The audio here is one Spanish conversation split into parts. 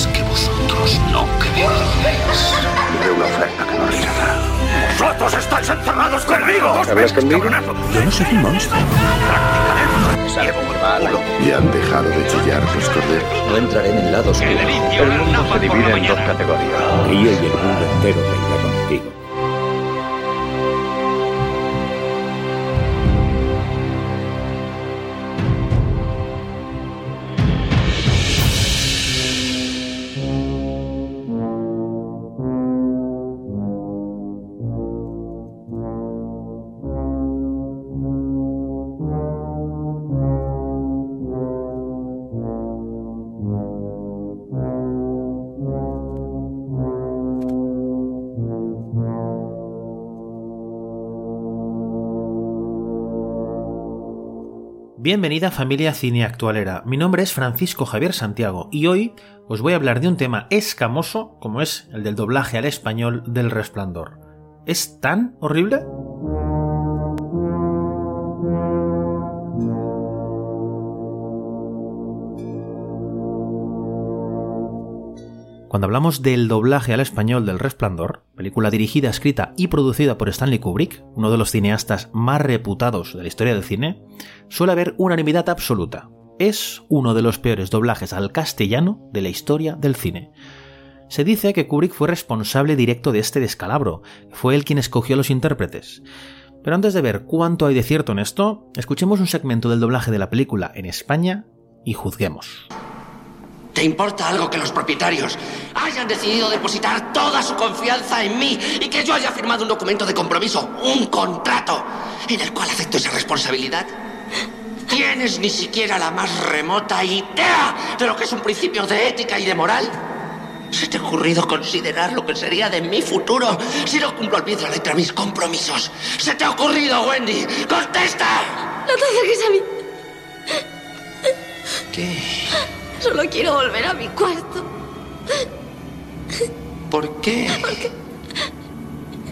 cosas que vosotros no creéis. Tendré una oferta que no rechazará. ¡Vosotros estáis encerrados conmigo! ¿Hablas conmigo? Yo no soy un monstruo. ¿Y han dejado de chillar tus corderos? No entraré en el lado oscuro. El mundo se divide en dos categorías. Ría y el mundo entero reirá contigo. Bienvenida familia cine actualera. Mi nombre es Francisco Javier Santiago y hoy os voy a hablar de un tema escamoso como es el del doblaje al español del Resplandor. ¿Es tan horrible? Cuando hablamos del doblaje al español del Resplandor, película dirigida, escrita y producida por Stanley Kubrick, uno de los cineastas más reputados de la historia del cine, suele haber unanimidad absoluta. Es uno de los peores doblajes al castellano de la historia del cine. Se dice que Kubrick fue responsable directo de este descalabro, fue él quien escogió a los intérpretes. Pero antes de ver cuánto hay de cierto en esto, escuchemos un segmento del doblaje de la película en España y juzguemos. ¿Te importa algo que los propietarios hayan decidido depositar toda su confianza en mí y que yo haya firmado un documento de compromiso, un contrato, en el cual acepto esa responsabilidad? ¿Tienes ni siquiera la más remota idea de lo que es un principio de ética y de moral? ¿Se te ha ocurrido considerar lo que sería de mi futuro si no cumplo al pie de la letra mis compromisos? ¿Se te ha ocurrido, Wendy? ¡Contesta! No te acerques a mí. ¿Qué? Solo quiero volver a mi cuarto. ¿Por qué?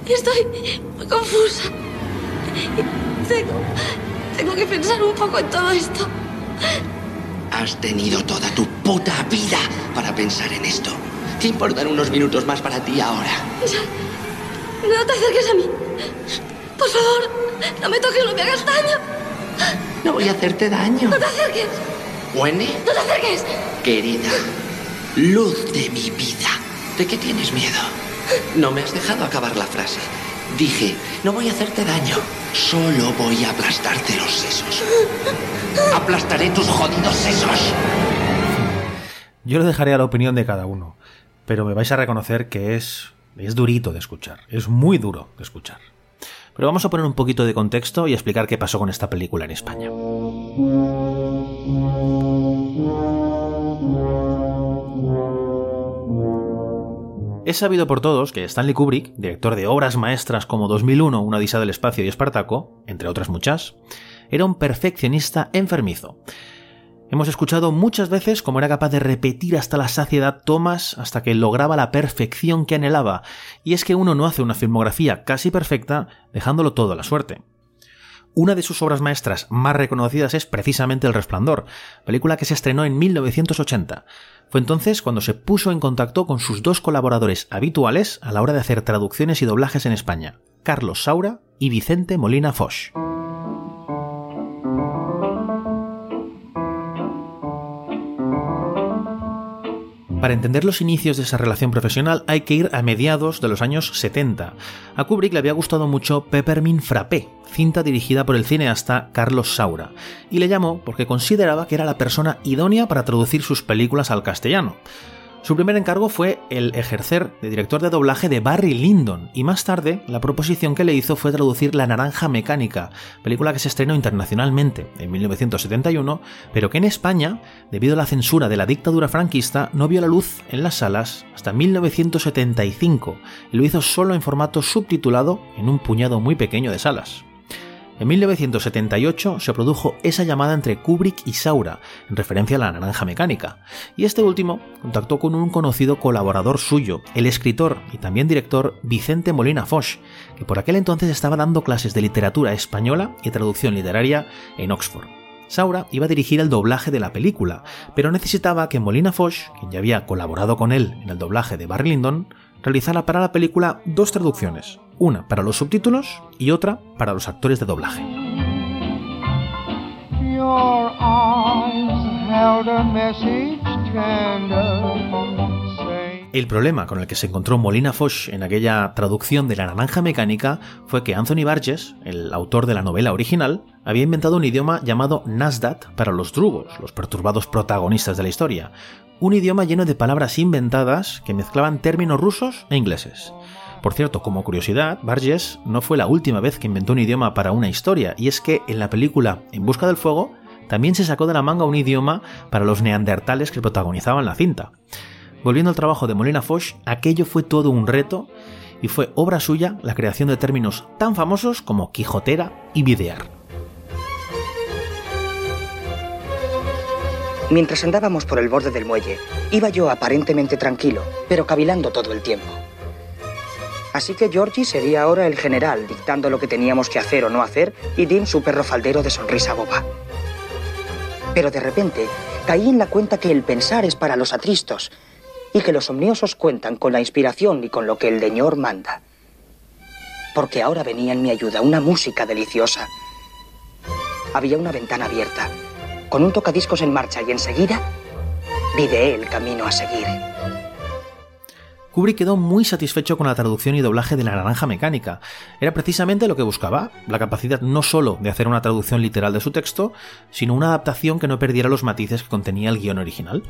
Estoy muy confusa. Tengo, tengo que pensar un poco en todo esto. Has tenido toda tu puta vida para pensar en esto. ¿Qué importan unos minutos más para ti ahora? No te acerques a mí. Por favor, no me toques, no me hagas daño. No voy a hacerte daño. No te acerques. ¿Wendy? No te acerques. Querida, luz de mi vida. ¿De qué tienes miedo? No me has dejado acabar la frase. Dije, no voy a hacerte daño. Solo voy a aplastarte los sesos. Aplastaré tus jodidos sesos. Yo lo dejaré a la opinión de cada uno, pero me vais a reconocer que es, es durito de escuchar, es muy duro de escuchar. Pero vamos a poner un poquito de contexto y explicar qué pasó con esta película en España. Es sabido por todos que Stanley Kubrick, director de obras maestras como 2001, Una Odisea del Espacio y Espartaco, entre otras muchas, era un perfeccionista enfermizo. Hemos escuchado muchas veces cómo era capaz de repetir hasta la saciedad tomas hasta que lograba la perfección que anhelaba, y es que uno no hace una filmografía casi perfecta dejándolo todo a la suerte. Una de sus obras maestras más reconocidas es precisamente El Resplandor, película que se estrenó en 1980. Fue entonces cuando se puso en contacto con sus dos colaboradores habituales a la hora de hacer traducciones y doblajes en España, Carlos Saura y Vicente Molina Foch. Para entender los inicios de esa relación profesional hay que ir a mediados de los años 70. A Kubrick le había gustado mucho Peppermint Frappé, cinta dirigida por el cineasta Carlos Saura, y le llamó porque consideraba que era la persona idónea para traducir sus películas al castellano. Su primer encargo fue el ejercer de director de doblaje de Barry Lyndon y más tarde la proposición que le hizo fue traducir La Naranja Mecánica, película que se estrenó internacionalmente en 1971, pero que en España, debido a la censura de la dictadura franquista, no vio la luz en las salas hasta 1975 y lo hizo solo en formato subtitulado en un puñado muy pequeño de salas. En 1978 se produjo esa llamada entre Kubrick y Saura, en referencia a la naranja mecánica, y este último contactó con un conocido colaborador suyo, el escritor y también director Vicente Molina Foch, que por aquel entonces estaba dando clases de literatura española y traducción literaria en Oxford. Saura iba a dirigir el doblaje de la película, pero necesitaba que Molina Foch, quien ya había colaborado con él en el doblaje de Barry Lyndon, realizara para la película dos traducciones, una para los subtítulos y otra para los actores de doblaje. El problema con el que se encontró Molina Foch en aquella traducción de La Naranja Mecánica fue que Anthony Burgess, el autor de la novela original, había inventado un idioma llamado Nasdat para los drugos, los perturbados protagonistas de la historia, un idioma lleno de palabras inventadas que mezclaban términos rusos e ingleses. Por cierto, como curiosidad, Burgess no fue la última vez que inventó un idioma para una historia, y es que en la película En Busca del Fuego también se sacó de la manga un idioma para los neandertales que protagonizaban la cinta. Volviendo al trabajo de Molina Foch, aquello fue todo un reto y fue obra suya la creación de términos tan famosos como Quijotera y Videar. Mientras andábamos por el borde del muelle, iba yo aparentemente tranquilo, pero cavilando todo el tiempo. Así que Georgie sería ahora el general, dictando lo que teníamos que hacer o no hacer, y Dim su perro faldero de sonrisa boba. Pero de repente caí en la cuenta que el pensar es para los atristos, y que los omniosos cuentan con la inspiración y con lo que el Deñor manda. Porque ahora venía en mi ayuda una música deliciosa. Había una ventana abierta, con un tocadiscos en marcha y enseguida videé el camino a seguir. Kubrick quedó muy satisfecho con la traducción y doblaje de La Naranja Mecánica. Era precisamente lo que buscaba, la capacidad no solo de hacer una traducción literal de su texto, sino una adaptación que no perdiera los matices que contenía el guion original.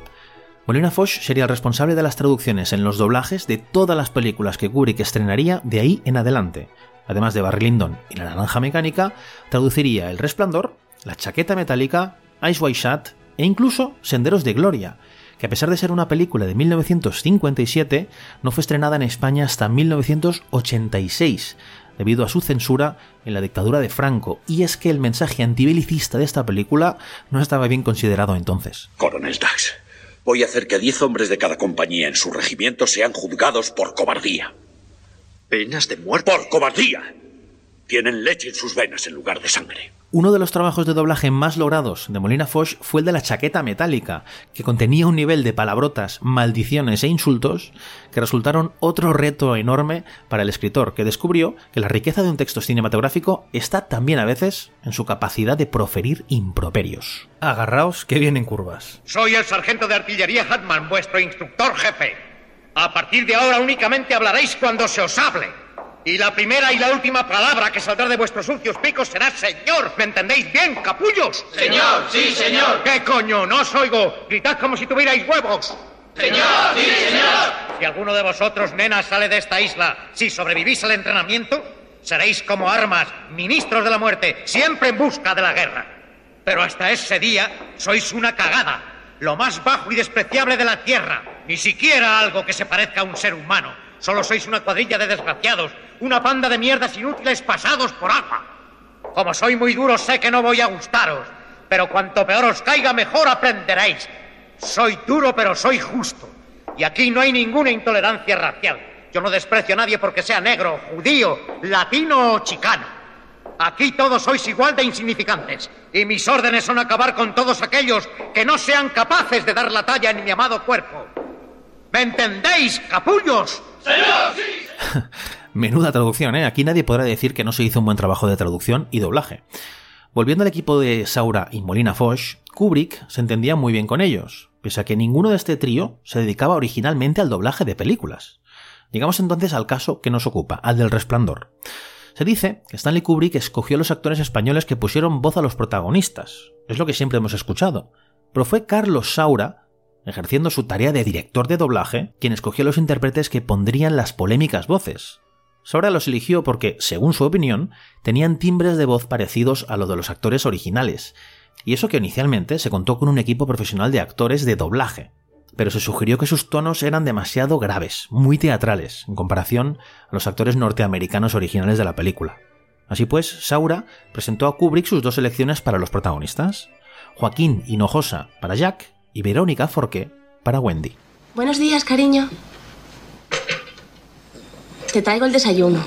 Molina Foch sería el responsable de las traducciones en los doblajes de todas las películas que Kubrick estrenaría de ahí en adelante. Además de Barry Lyndon y La Naranja Mecánica, traduciría El Resplandor, La Chaqueta Metálica, Ice White Shot e incluso Senderos de Gloria, que a pesar de ser una película de 1957, no fue estrenada en España hasta 1986, debido a su censura en la dictadura de Franco, y es que el mensaje antibelicista de esta película no estaba bien considerado entonces. Coronel Dax, voy a hacer que 10 hombres de cada compañía en su regimiento sean juzgados por cobardía. ¿Penas de muerte? ¡Por cobardía! Tienen leche en sus venas en lugar de sangre. Uno de los trabajos de doblaje más logrados de Molina Foch fue el de la chaqueta metálica, que contenía un nivel de palabrotas, maldiciones e insultos que resultaron otro reto enorme para el escritor, que descubrió que la riqueza de un texto cinematográfico está también a veces en su capacidad de proferir improperios. Agarraos que vienen curvas. Soy el sargento de artillería Hatman, vuestro instructor jefe. A partir de ahora únicamente hablaréis cuando se os hable. Y la primera y la última palabra que saldrá de vuestros sucios picos será señor. ¿Me entendéis bien, capullos? Señor, sí, señor. ¿Qué coño? No os oigo. Gritad como si tuvierais huevos. Señor, sí, señor. Si alguno de vosotros, nenas, sale de esta isla, si sobrevivís al entrenamiento, seréis como armas, ministros de la muerte, siempre en busca de la guerra. Pero hasta ese día sois una cagada, lo más bajo y despreciable de la tierra. Ni siquiera algo que se parezca a un ser humano. Solo sois una cuadrilla de desgraciados, una panda de mierdas inútiles pasados por agua. Como soy muy duro, sé que no voy a gustaros, pero cuanto peor os caiga, mejor aprenderéis. Soy duro, pero soy justo. Y aquí no hay ninguna intolerancia racial. Yo no desprecio a nadie porque sea negro, judío, latino o chicano. Aquí todos sois igual de insignificantes. Y mis órdenes son acabar con todos aquellos que no sean capaces de dar la talla en mi amado cuerpo. ¿Me entendéis, capullos? Señor, sí. Menuda traducción, ¿eh? Aquí nadie podrá decir que no se hizo un buen trabajo de traducción y doblaje. Volviendo al equipo de Saura y Molina Foch, Kubrick se entendía muy bien con ellos, pese a que ninguno de este trío se dedicaba originalmente al doblaje de películas. Llegamos entonces al caso que nos ocupa, al del resplandor. Se dice que Stanley Kubrick escogió a los actores españoles que pusieron voz a los protagonistas. Es lo que siempre hemos escuchado. Pero fue Carlos Saura, ejerciendo su tarea de director de doblaje, quien escogió a los intérpretes que pondrían las polémicas voces. Saura los eligió porque, según su opinión, tenían timbres de voz parecidos a los de los actores originales, y eso que inicialmente se contó con un equipo profesional de actores de doblaje, pero se sugirió que sus tonos eran demasiado graves, muy teatrales, en comparación a los actores norteamericanos originales de la película. Así pues, Saura presentó a Kubrick sus dos elecciones para los protagonistas, Joaquín Hinojosa para Jack y Verónica Forqué para Wendy. Buenos días, cariño. Te traigo el desayuno.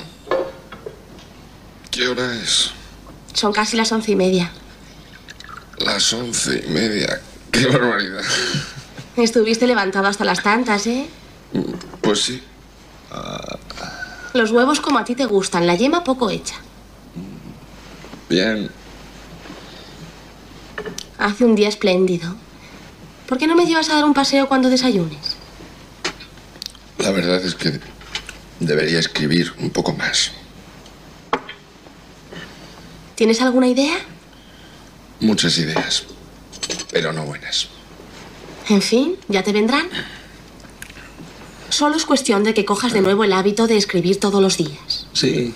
¿Qué hora es? Son casi las once y media. las once y media. ¡Qué barbaridad! Estuviste levantado hasta las tantas, ¿eh? Pues sí. Los huevos como a ti te gustan, la yema poco hecha. Bien. Hace un día espléndido. ¿Por qué no me llevas a dar un paseo cuando desayunes? La verdad es que debería escribir un poco más. ¿Tienes alguna idea? Muchas ideas, pero no buenas. En fin, ya te vendrán. Solo es cuestión de que cojas de nuevo el hábito de escribir todos los días. Sí.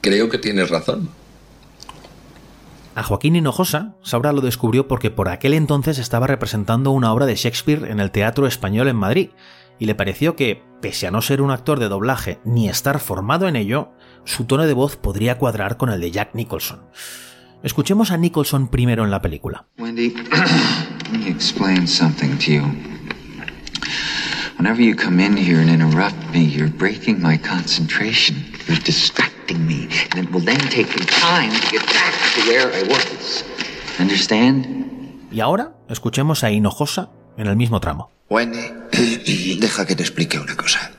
Creo que tienes razón. A Joaquín Hinojosa, Saura lo descubrió porque por aquel entonces estaba representando una obra de Shakespeare en el Teatro Español en Madrid, y le pareció que, pese a no ser un actor de doblaje ni estar formado en ello, su tono de voz podría cuadrar con el de Jack Nicholson. Escuchemos a Nicholson primero en la película. Wendy, let me explain something to you. Whenever you come in here and interrupt me, you're breaking my concentration. You're distracting me, and it will then take me time to get back to where I was. Understand? Y ahora escuchemos a Hinojosa en el mismo tramo. Wendy, deja que te explique una cosa.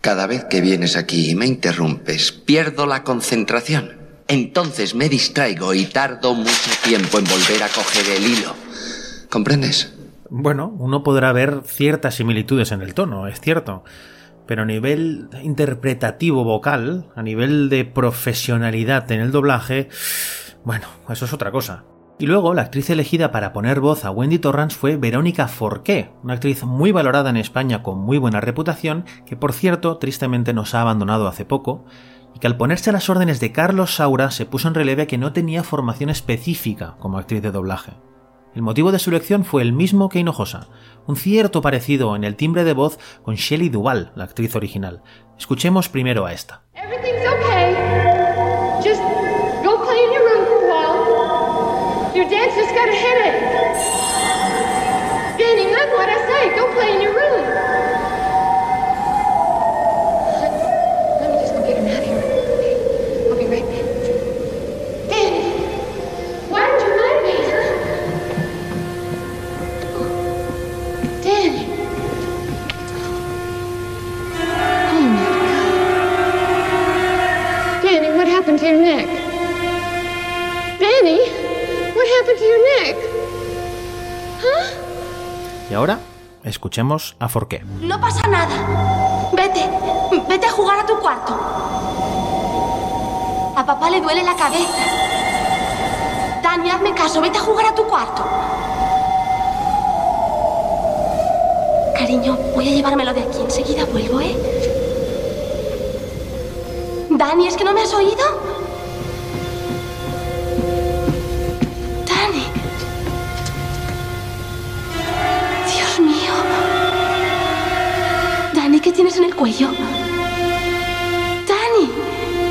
Cada vez que vienes aquí y me interrumpes, pierdo la concentración. Entonces me distraigo y tardo mucho tiempo en volver a coger el hilo. ¿Comprendes? Bueno, uno podrá ver ciertas similitudes en el tono, es cierto. Pero a nivel interpretativo vocal, a nivel de profesionalidad en el doblaje, bueno, eso es otra cosa. Y luego, la actriz elegida para poner voz a Wendy Torrance fue Verónica Forqué, una actriz muy valorada en España con muy buena reputación, que por cierto, tristemente nos ha abandonado hace poco, y que al ponerse a las órdenes de Carlos Saura se puso en relieve que no tenía formación específica como actriz de doblaje. El motivo de su elección fue el mismo que Hinojosa, un cierto parecido en el timbre de voz con Shelley Duvall, la actriz original. Escuchemos primero a esta. vem it! Gaining level at SA, play a Forqué. No pasa nada. Vete, vete a jugar a tu cuarto. A papá le duele la cabeza. Dani, hazme caso, vete a jugar a tu cuarto. Cariño, voy a llevármelo de aquí. Enseguida vuelvo, ¿eh? Dani, ¿es que no me has oído? Tienes en el cuello? Dani,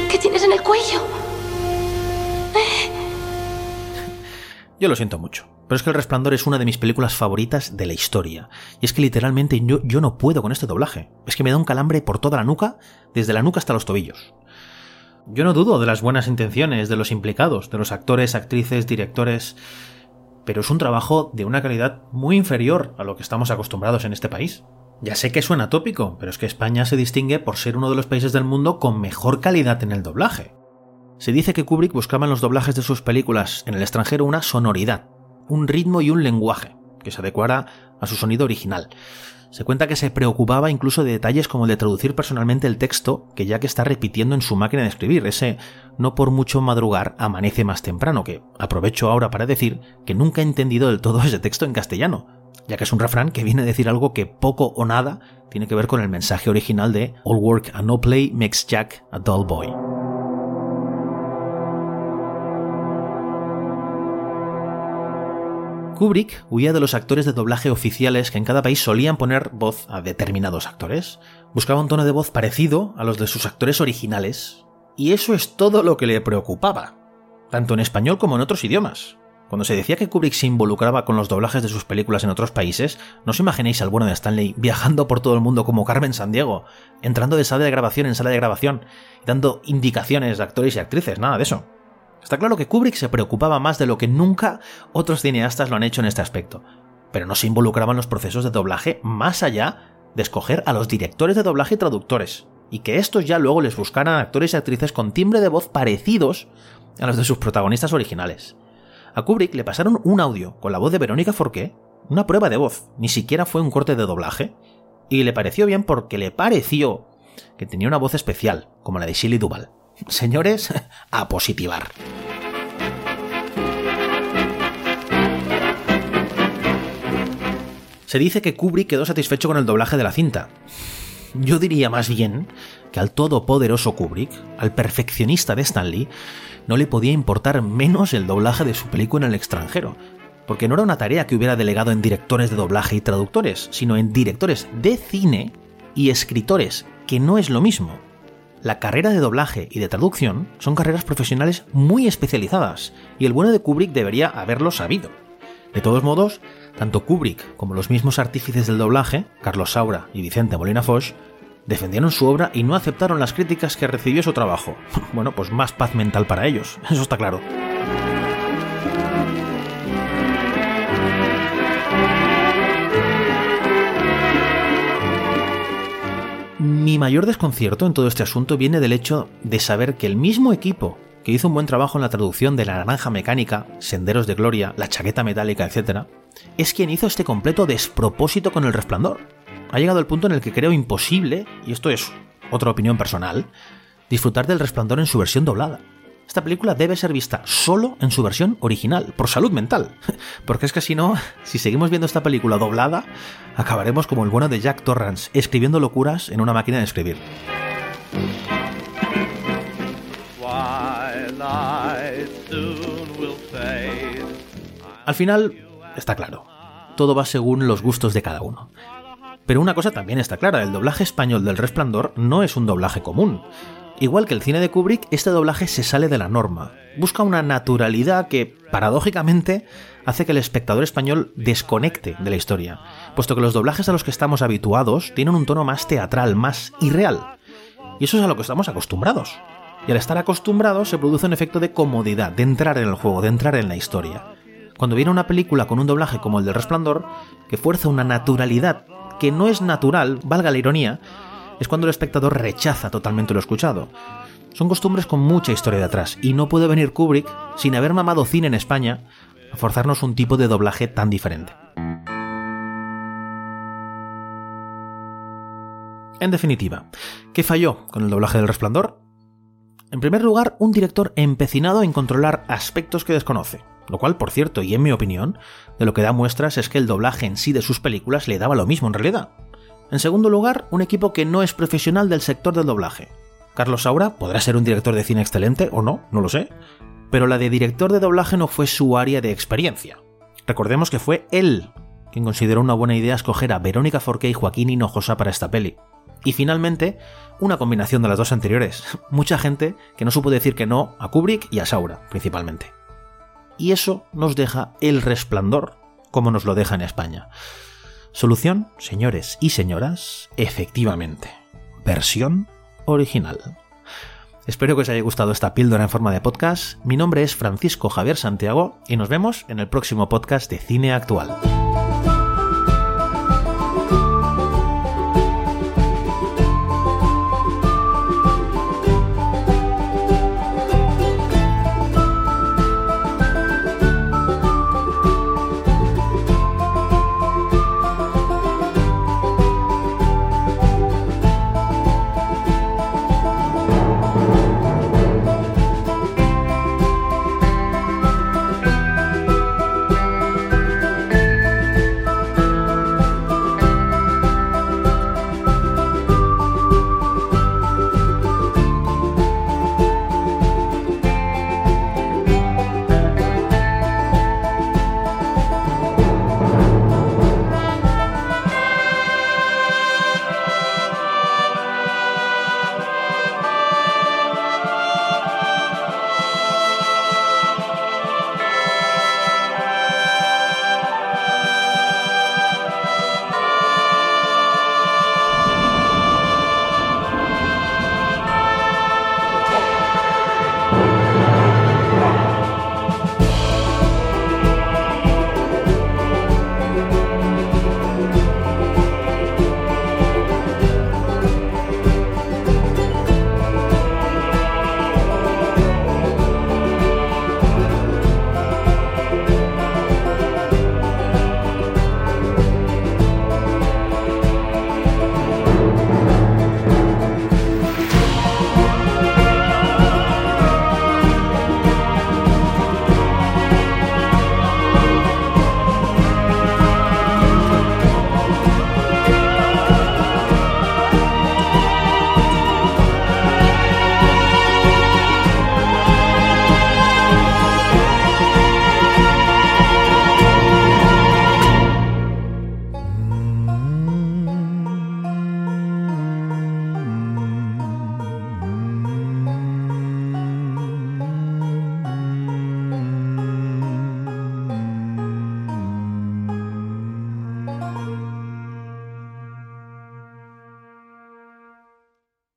¿qué tienes en el cuello? Yo lo siento mucho, pero es que El Resplandor es una de mis películas favoritas de la historia. Y es que literalmente yo, yo no puedo con este doblaje. Es que me da un calambre por toda la nuca, desde la nuca hasta los tobillos. Yo no dudo de las buenas intenciones de los implicados, de los actores, actrices, directores, pero es un trabajo de una calidad muy inferior a lo que estamos acostumbrados en este país. Ya sé que suena tópico, pero es que España se distingue por ser uno de los países del mundo con mejor calidad en el doblaje. Se dice que Kubrick buscaba en los doblajes de sus películas en el extranjero una sonoridad, un ritmo y un lenguaje que se adecuara a su sonido original. Se cuenta que se preocupaba incluso de detalles como el de traducir personalmente el texto que ya que está repitiendo en su máquina de escribir, ese no por mucho madrugar amanece más temprano, que aprovecho ahora para decir que nunca he entendido del todo ese texto en castellano, ya que es un refrán que viene a decir algo que poco o nada tiene que ver con el mensaje original de All work and no play makes Jack a dull boy. Kubrick huía de los actores de doblaje oficiales que en cada país solían poner voz a determinados actores. Buscaba un tono de voz parecido a los de sus actores originales. Y eso es todo lo que le preocupaba, tanto en español como en otros idiomas. Cuando se decía que Kubrick se involucraba con los doblajes de sus películas en otros países, no os imaginéis al bueno de Stanley viajando por todo el mundo como Carmen Sandiego, entrando de sala de grabación en sala de grabación, dando indicaciones a actores y actrices, nada de eso. Está claro que Kubrick se preocupaba más de lo que nunca otros cineastas lo han hecho en este aspecto, pero no se involucraba en los procesos de doblaje más allá de escoger a los directores de doblaje y traductores, y que estos ya luego les buscaran actores y actrices con timbre de voz parecidos a los de sus protagonistas originales. A Kubrick le pasaron un audio con la voz de Verónica Forqué, una prueba de voz, ni siquiera fue un corte de doblaje, y le pareció bien porque le pareció que tenía una voz especial, como la de Shelley Duvall. Señores, a positivar. Se dice que Kubrick quedó satisfecho con el doblaje de la cinta. Yo diría más bien que al todopoderoso Kubrick, al perfeccionista de Stanley, no le podía importar menos el doblaje de su película en el extranjero, porque no era una tarea que hubiera delegado en directores de doblaje y traductores, sino en directores de cine y escritores, que no es lo mismo. La carrera de doblaje y de traducción son carreras profesionales muy especializadas, y el bueno de Kubrick debería haberlo sabido. De todos modos, tanto Kubrick como los mismos artífices del doblaje, Carlos Saura y Vicente Molina Foch, defendieron su obra y no aceptaron las críticas que recibió su trabajo. Bueno, pues más paz mental para ellos, eso está claro. Mi mayor desconcierto en todo este asunto viene del hecho de saber que el mismo equipo que hizo un buen trabajo en la traducción de La Naranja Mecánica, Senderos de Gloria, La Chaqueta Metálica, etc., es quien hizo este completo despropósito con El Resplandor. Ha llegado el punto en el que creo imposible, y esto es otra opinión personal, disfrutar del Resplandor en su versión doblada. Esta película debe ser vista solo en su versión original, por salud mental. Porque es que si no, si seguimos viendo esta película doblada, acabaremos como el bueno de Jack Torrance, escribiendo locuras en una máquina de escribir. Al final, está claro, todo va según los gustos de cada uno. Pero una cosa también está clara, el doblaje español del Resplandor no es un doblaje común. Igual que el cine de Kubrick, este doblaje se sale de la norma. Busca una naturalidad que, paradójicamente, hace que el espectador español desconecte de la historia, puesto que los doblajes a los que estamos habituados tienen un tono más teatral, más irreal. Y eso es a lo que estamos acostumbrados. Y al estar acostumbrados se produce un efecto de comodidad, de entrar en el juego, de entrar en la historia. Cuando viene una película con un doblaje como el del Resplandor, que fuerza una naturalidad que no es natural, valga la ironía, es cuando el espectador rechaza totalmente lo escuchado. Son costumbres con mucha historia detrás, y no puede venir Kubrick, sin haber mamado cine en España, a forzarnos un tipo de doblaje tan diferente. En definitiva, ¿qué falló con el doblaje del resplandor? En primer lugar, un director empecinado en controlar aspectos que desconoce, lo cual, por cierto, y en mi opinión, de lo que da muestras es que el doblaje en sí de sus películas le daba lo mismo en realidad. En segundo lugar, un equipo que no es profesional del sector del doblaje. Carlos Saura podrá ser un director de cine excelente o no, no lo sé, pero la de director de doblaje no fue su área de experiencia. Recordemos que fue él quien consideró una buena idea escoger a Verónica Forqué y Joaquín Hinojosa para esta peli. Y finalmente, una combinación de las dos anteriores. Mucha gente que no supo decir que no a Kubrick y a Saura, principalmente. Y eso nos deja el resplandor, como nos lo deja en España. Solución, señores y señoras, efectivamente. Versión original. Espero que os haya gustado esta píldora en forma de podcast. Mi nombre es Francisco Javier Santiago y nos vemos en el próximo podcast de Cine Actual.